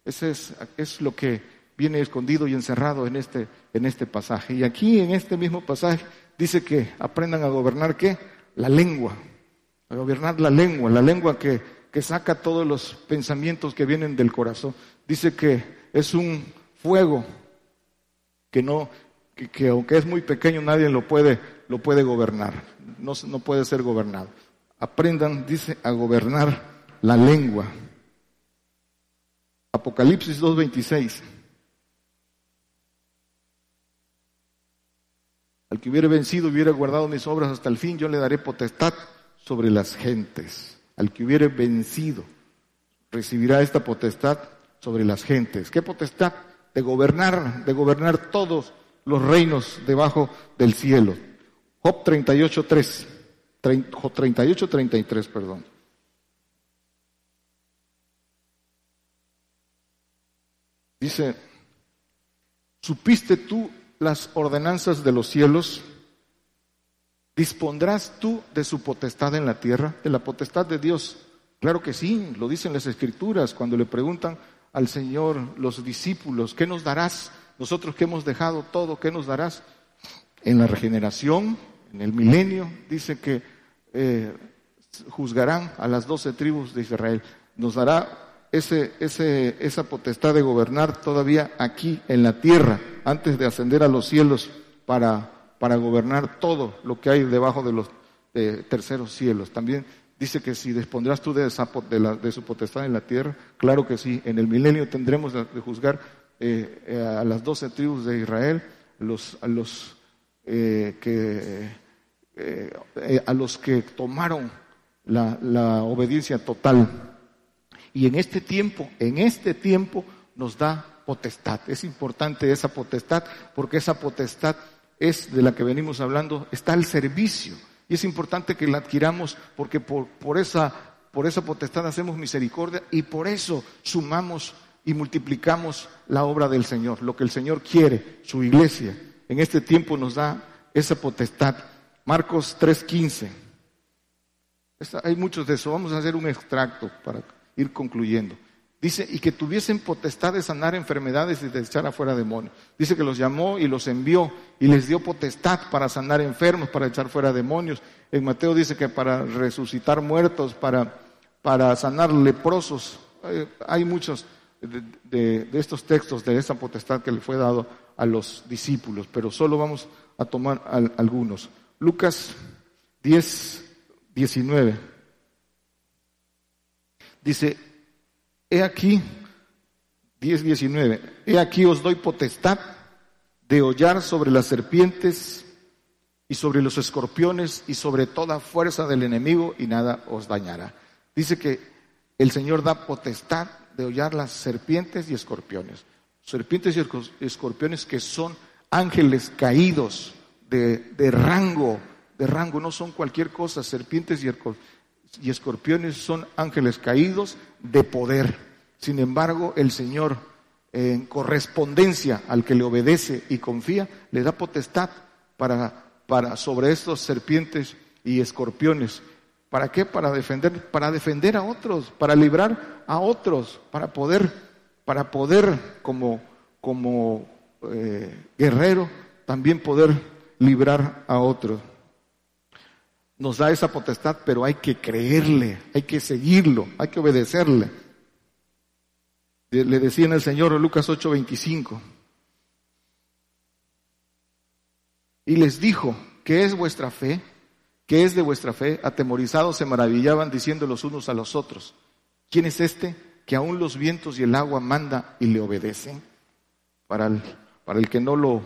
Ese es, es lo que viene escondido y encerrado en este, en este pasaje. Y aquí en este mismo pasaje dice que aprendan a gobernar qué? La lengua. A gobernar la lengua, la lengua que, que saca todos los pensamientos que vienen del corazón. Dice que es un fuego que no, que, aunque es muy pequeño nadie lo puede, lo puede gobernar. No, no puede ser gobernado. Aprendan, dice, a gobernar la lengua. Apocalipsis 2.26. que hubiera vencido, hubiera guardado mis obras hasta el fin, yo le daré potestad sobre las gentes. Al que hubiera vencido, recibirá esta potestad sobre las gentes. ¿Qué potestad? De gobernar, de gobernar todos los reinos debajo del cielo. Job 38.3. Job 38.33, perdón. Dice, ¿supiste tú las ordenanzas de los cielos? ¿Dispondrás tú de su potestad en la tierra? ¿De la potestad de Dios? Claro que sí, lo dicen las escrituras cuando le preguntan al Señor los discípulos, ¿qué nos darás? Nosotros que hemos dejado todo, ¿qué nos darás? En la regeneración, en el milenio, dice que eh, juzgarán a las doce tribus de Israel. Nos dará ese, ese, esa potestad de gobernar todavía aquí en la tierra, antes de ascender a los cielos para, para gobernar todo lo que hay debajo de los terceros cielos. También dice que si dispondrás tú de, esa, de, su potestad en la tierra, claro que sí, en el milenio tendremos de, juzgar eh, eh, a las doce tribus de Israel, los, a, los, eh, que, a los que tomaron la, la obediencia total y en este tiempo, en este tiempo nos da potestad. Es importante esa potestad porque esa potestad es de la que venimos hablando, está al servicio. Y es importante que la adquiramos porque por, por, esa, por esa potestad hacemos misericordia y por eso sumamos y multiplicamos la obra del Señor, lo que el Señor quiere, su iglesia. En este tiempo nos da esa potestad. Marcos 3:15. Hay muchos de eso. Vamos a hacer un extracto para ir concluyendo. Dice, y que tuviesen potestad de sanar enfermedades y de echar afuera demonios. Dice que los llamó y los envió y les dio potestad para sanar enfermos, para echar fuera demonios. En Mateo dice que para resucitar muertos, para, para sanar leprosos. Hay, muchos de, estos textos, de esa potestad que le fue dado a los discípulos, pero solo vamos a tomar algunos. Lucas 10, 19. Dice, he aquí, 10.19, he aquí os doy potestad de hollar sobre las serpientes y sobre los escorpiones y sobre toda fuerza del enemigo y nada os dañará. Dice que el Señor da potestad de hollar las serpientes y escorpiones. Serpientes y escorpiones que son ángeles caídos de, de rango, de rango, no son cualquier cosa, serpientes y escorpiones y escorpiones son ángeles caídos de poder. Sin embargo, el Señor, en correspondencia al que le obedece y confía, le da potestad para, para sobre estos serpientes y escorpiones. ¿Para qué? Para defender, para defender a otros, para librar a otros, para poder, para poder como, como eh, guerrero también poder librar a otros nos da esa potestad, pero hay que creerle, hay que seguirlo, hay que obedecerle. Le decía en el Señor Lucas 8:25. Y les dijo, ¿qué es vuestra fe? ¿Qué es de vuestra fe? Atemorizados se maravillaban diciendo los unos a los otros, ¿quién es este que aún los vientos y el agua manda y le obedecen? Para el, para el que no lo,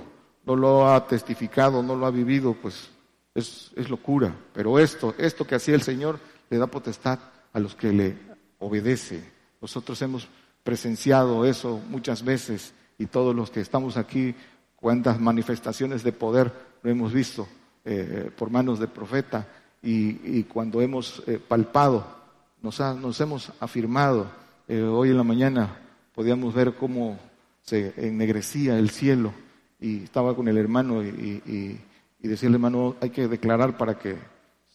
no lo ha testificado, no lo ha vivido, pues es, es locura. Pero esto, esto que hacía el Señor, le da potestad a los que le obedece. Nosotros hemos presenciado eso muchas veces y todos los que estamos aquí, cuántas manifestaciones de poder lo hemos visto eh, por manos de profeta y, cuando hemos eh, palpado, nos, nos, hemos afirmado. Eh, hoy en la mañana podíamos ver cómo se ennegrecía el cielo y estaba con el hermano y, y, decirle, hermano, hay que declarar para que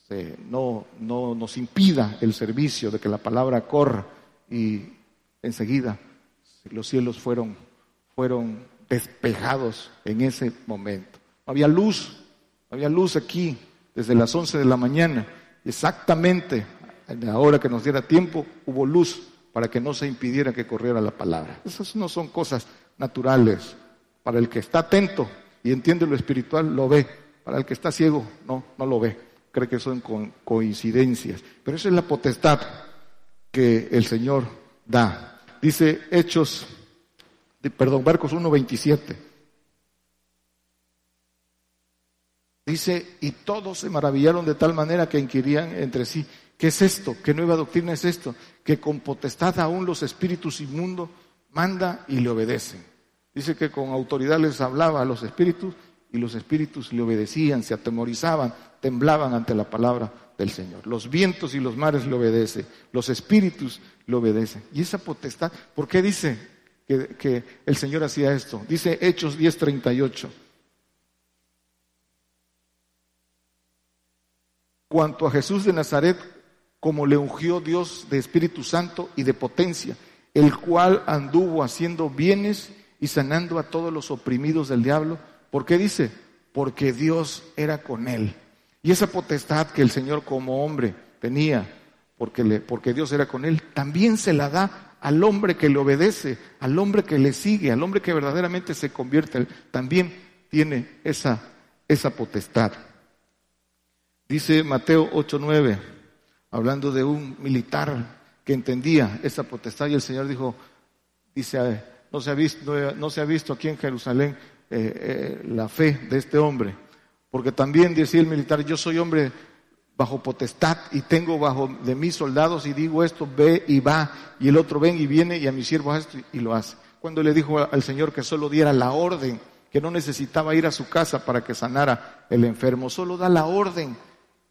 se, no, no nos impida el servicio, de que la palabra corra y enseguida los cielos fueron, fueron despejados en ese momento. Había luz, había luz aquí desde las 11 de la mañana. Exactamente a la hora que nos diera tiempo hubo luz para que no se impidiera que corriera la palabra. Esas no son cosas naturales. Para el que está atento y entiende lo espiritual, lo ve. Para el que está ciego, no, no lo ve. Cree que son coincidencias. Pero esa es la potestad que el Señor da. Dice Hechos, perdón, Barcos 1.27. Dice, y todos se maravillaron de tal manera que inquirían entre sí, ¿qué es esto? ¿Qué nueva doctrina es esto? Que con potestad aún los espíritus inmundos manda y le obedecen. Dice que con autoridad les hablaba a los espíritus y los espíritus le obedecían, se atemorizaban, temblaban ante la palabra del Señor. Los vientos y los mares le obedecen, los espíritus le obedecen. Y esa potestad, ¿por qué dice que, el Señor hacía esto? Dice Hechos 10:38. Cuanto a Jesús de Nazaret, como le ungió Dios de Espíritu Santo y de potencia, el cual anduvo haciendo bienes y sanando a todos los oprimidos del diablo. ¿Por qué dice? Porque Dios era con él. Y esa potestad que el Señor como hombre tenía, porque, le, porque Dios era con él, también se la da al hombre que le obedece, al hombre que le sigue, al hombre que verdaderamente se convierte. También tiene esa, esa potestad. Dice Mateo 8:9, hablando de un militar que entendía esa potestad y el Señor dijo, dice, no se ha visto, no se ha visto aquí en Jerusalén eh, eh, la fe de este hombre, porque también decía el militar, yo soy hombre bajo potestad y tengo bajo de mis soldados y digo esto, ve y va, y el otro ven y viene y a mi siervo hace esto y lo hace. Cuando le dijo al Señor que solo diera la orden, que no necesitaba ir a su casa para que sanara el enfermo, solo da la orden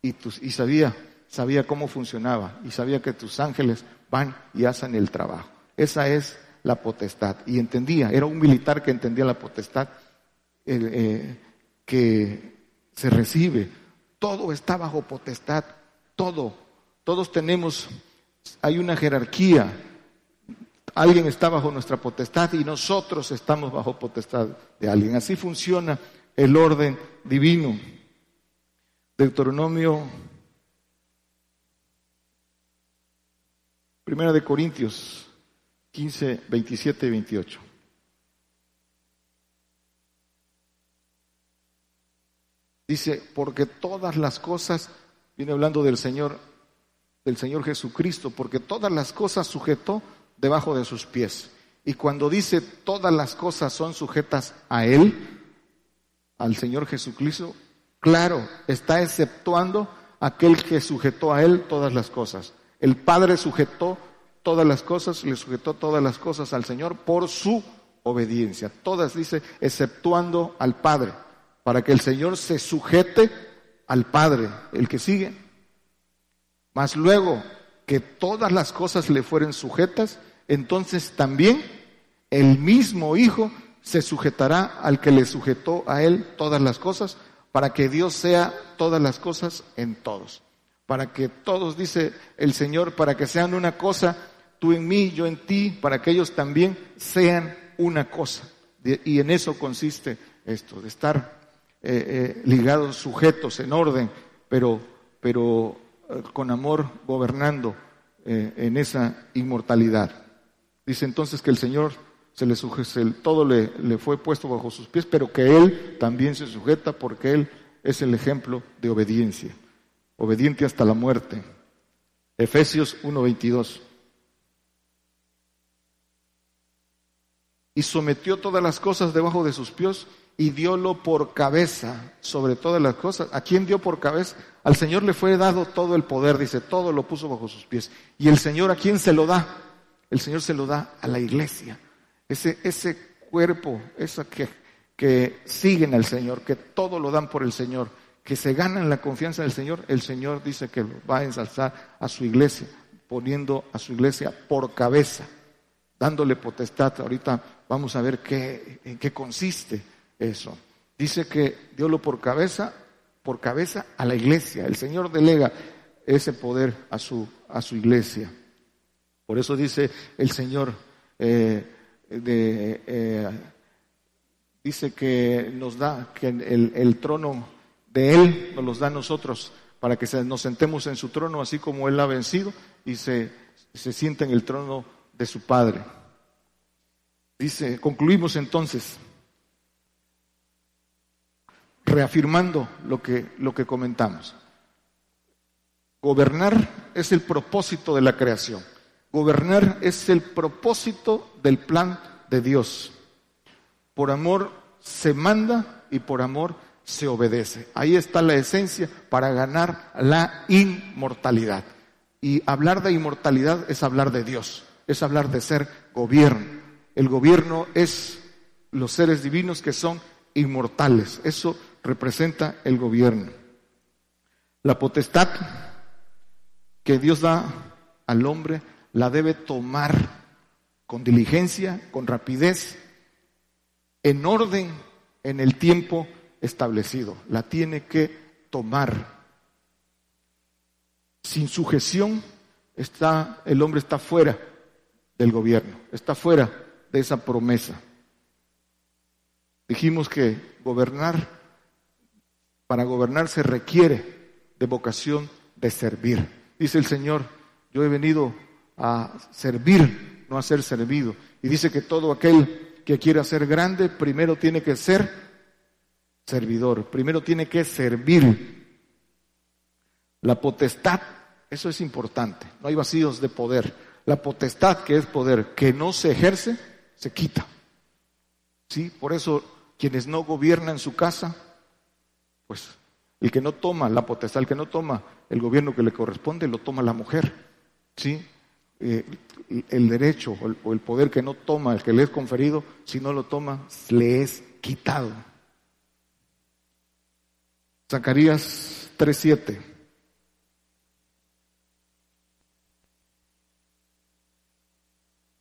y, sabía, sabía cómo funcionaba y sabía que tus ángeles van y hacen el trabajo. Esa es la potestad. Y entendía, era un militar que entendía la potestad eh, que se recibe. Todo está bajo potestad, todo. Todos tenemos, hay una jerarquía. Alguien está bajo nuestra potestad y nosotros estamos bajo potestad de alguien. Así funciona el orden divino. Deuteronomio, Primera de Corintios 15, 27 y 28. Dice, porque todas las cosas, viene hablando del Señor, del Señor Jesucristo, porque todas las cosas sujetó debajo de sus pies. Y cuando dice todas las cosas son sujetas a Él, al Señor Jesucristo, Claro, está exceptuando aquel que sujetó a él todas las cosas. El Padre sujetó todas las cosas, le sujetó todas las cosas al Señor por su obediencia. Todas dice, exceptuando al Padre, para que el Señor se sujete al Padre, el que sigue. Mas luego que todas las cosas le fueren sujetas, entonces también el mismo Hijo se sujetará al que le sujetó a él todas las cosas, para que Dios sea todas las cosas en todos. Para que todos, dice el Señor, para que sean una cosa, tú en mí, yo en ti, para que ellos también sean una cosa. Y en eso consiste esto, de estar eh, eh, ligados, sujetos, en orden, pero, pero eh, con amor gobernando en esa inmortalidad. Dice entonces que el Señor se le sujeta, todo le, le fue puesto bajo sus pies, pero que él también se sujeta porque él es el ejemplo de obediencia, obediente hasta la muerte. Efesios 1:22. Y sometió todas las cosas debajo de sus pies y diólo por cabeza sobre todas las cosas. ¿A quién dio por cabeza? Al Señor le fue dado todo el poder, dice, todo lo puso bajo sus pies. ¿Y el Señor a quién se lo da? El Señor se lo da a la iglesia. Ese, ese cuerpo, esa que, que siguen al Señor, que todo lo dan por el Señor, que se ganan la confianza del Señor, el Señor dice que va a ensalzar a su iglesia, poniendo a su iglesia por cabeza, dándole potestad. Ahorita vamos a ver qué, en qué consiste eso. Dice que lo por cabeza, por cabeza a la iglesia. El Señor delega ese poder a su, a su iglesia. Por eso dice el Señor, eh, de, eh, dice que nos da, que el, el, trono de Él nos los da a nosotros, para que nos sentemos en su trono, así como Él ha vencido, y se, se sienta en el trono de su Padre. Dice, concluimos entonces reafirmando lo que, lo que comentamos. Gobernar es el propósito de la creación. Gobernar es el propósito del plan de Dios. Por amor se manda y por amor se obedece. Ahí está la esencia para ganar la inmortalidad. Y hablar de inmortalidad es hablar de Dios, es hablar de ser gobierno. El gobierno es los seres divinos que son inmortales. Eso representa el gobierno. La potestad que Dios da al hombre la debe tomar con diligencia, con rapidez, en orden, en el tiempo establecido. La tiene que tomar. Sin sujeción está el hombre está fuera del gobierno, está fuera de esa promesa. Dijimos que gobernar para gobernar se requiere de vocación de servir. Dice el Señor, yo he venido a servir, no a ser servido. Y dice que todo aquel que quiera ser grande, primero tiene que ser servidor, primero tiene que servir. La potestad, eso es importante, no hay vacíos de poder. La potestad que es poder, que no se ejerce, se quita. ¿Sí? Por eso quienes no gobiernan su casa, pues el que no toma la potestad, el que no toma el gobierno que le corresponde, lo toma la mujer. ¿Sí? Eh, el derecho o el, poder que no toma, el que le es conferido, si no lo toma, le es quitado. Zacarías 3:7.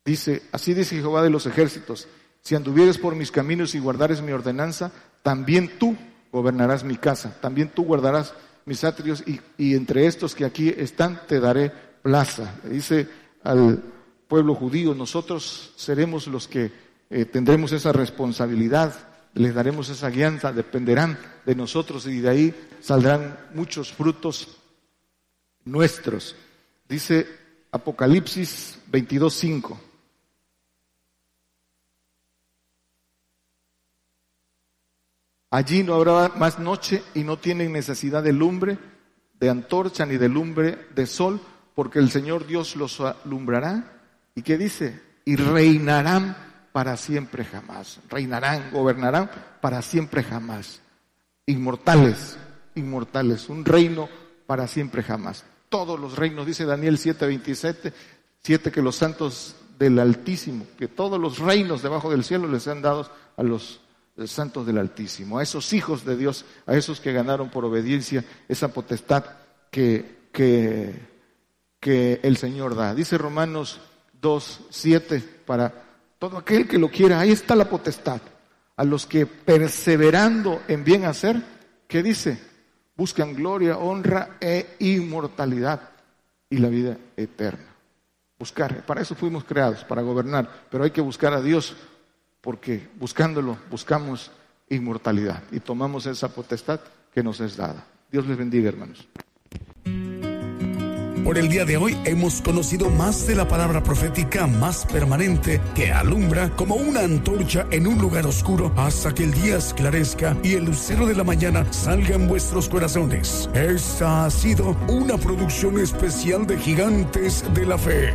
Dice, así dice Jehová de los ejércitos, si anduvieres por mis caminos y guardares mi ordenanza, también tú gobernarás mi casa, también tú guardarás mis atrios y, entre estos que aquí están te daré plaza. dice al pueblo judío, nosotros seremos los que eh, tendremos esa responsabilidad, les daremos esa guianza, dependerán de nosotros y de ahí saldrán muchos frutos nuestros. Dice Apocalipsis 22.5. Allí no habrá más noche y no tienen necesidad de lumbre, de antorcha ni de lumbre de sol, porque el Señor Dios los alumbrará. ¿Y qué dice? Y reinarán para siempre jamás. Reinarán, gobernarán para siempre jamás. Inmortales, inmortales. Un reino para siempre jamás. Todos los reinos, dice Daniel 7:27, siete que los santos del Altísimo, que todos los reinos debajo del cielo les han dado a los santos del Altísimo, a esos hijos de Dios, a esos que ganaron por obediencia esa potestad que, que, que el Señor da. Dice Romanos 2, 7, para todo aquel que lo quiera, ahí está la potestad. A los que perseverando en bien hacer, ¿qué dice? Buscan gloria, honra e inmortalidad y la vida eterna. Buscar, para eso fuimos creados, para gobernar, pero hay que buscar a Dios porque buscándolo buscamos inmortalidad y tomamos esa potestad que nos es dada. Dios les bendiga, hermanos. Por el día de hoy hemos conocido más de la palabra profética más permanente que alumbra como una antorcha en un lugar oscuro hasta que el día esclarezca y el lucero de la mañana salga en vuestros corazones. Esta ha sido una producción especial de Gigantes de la Fe.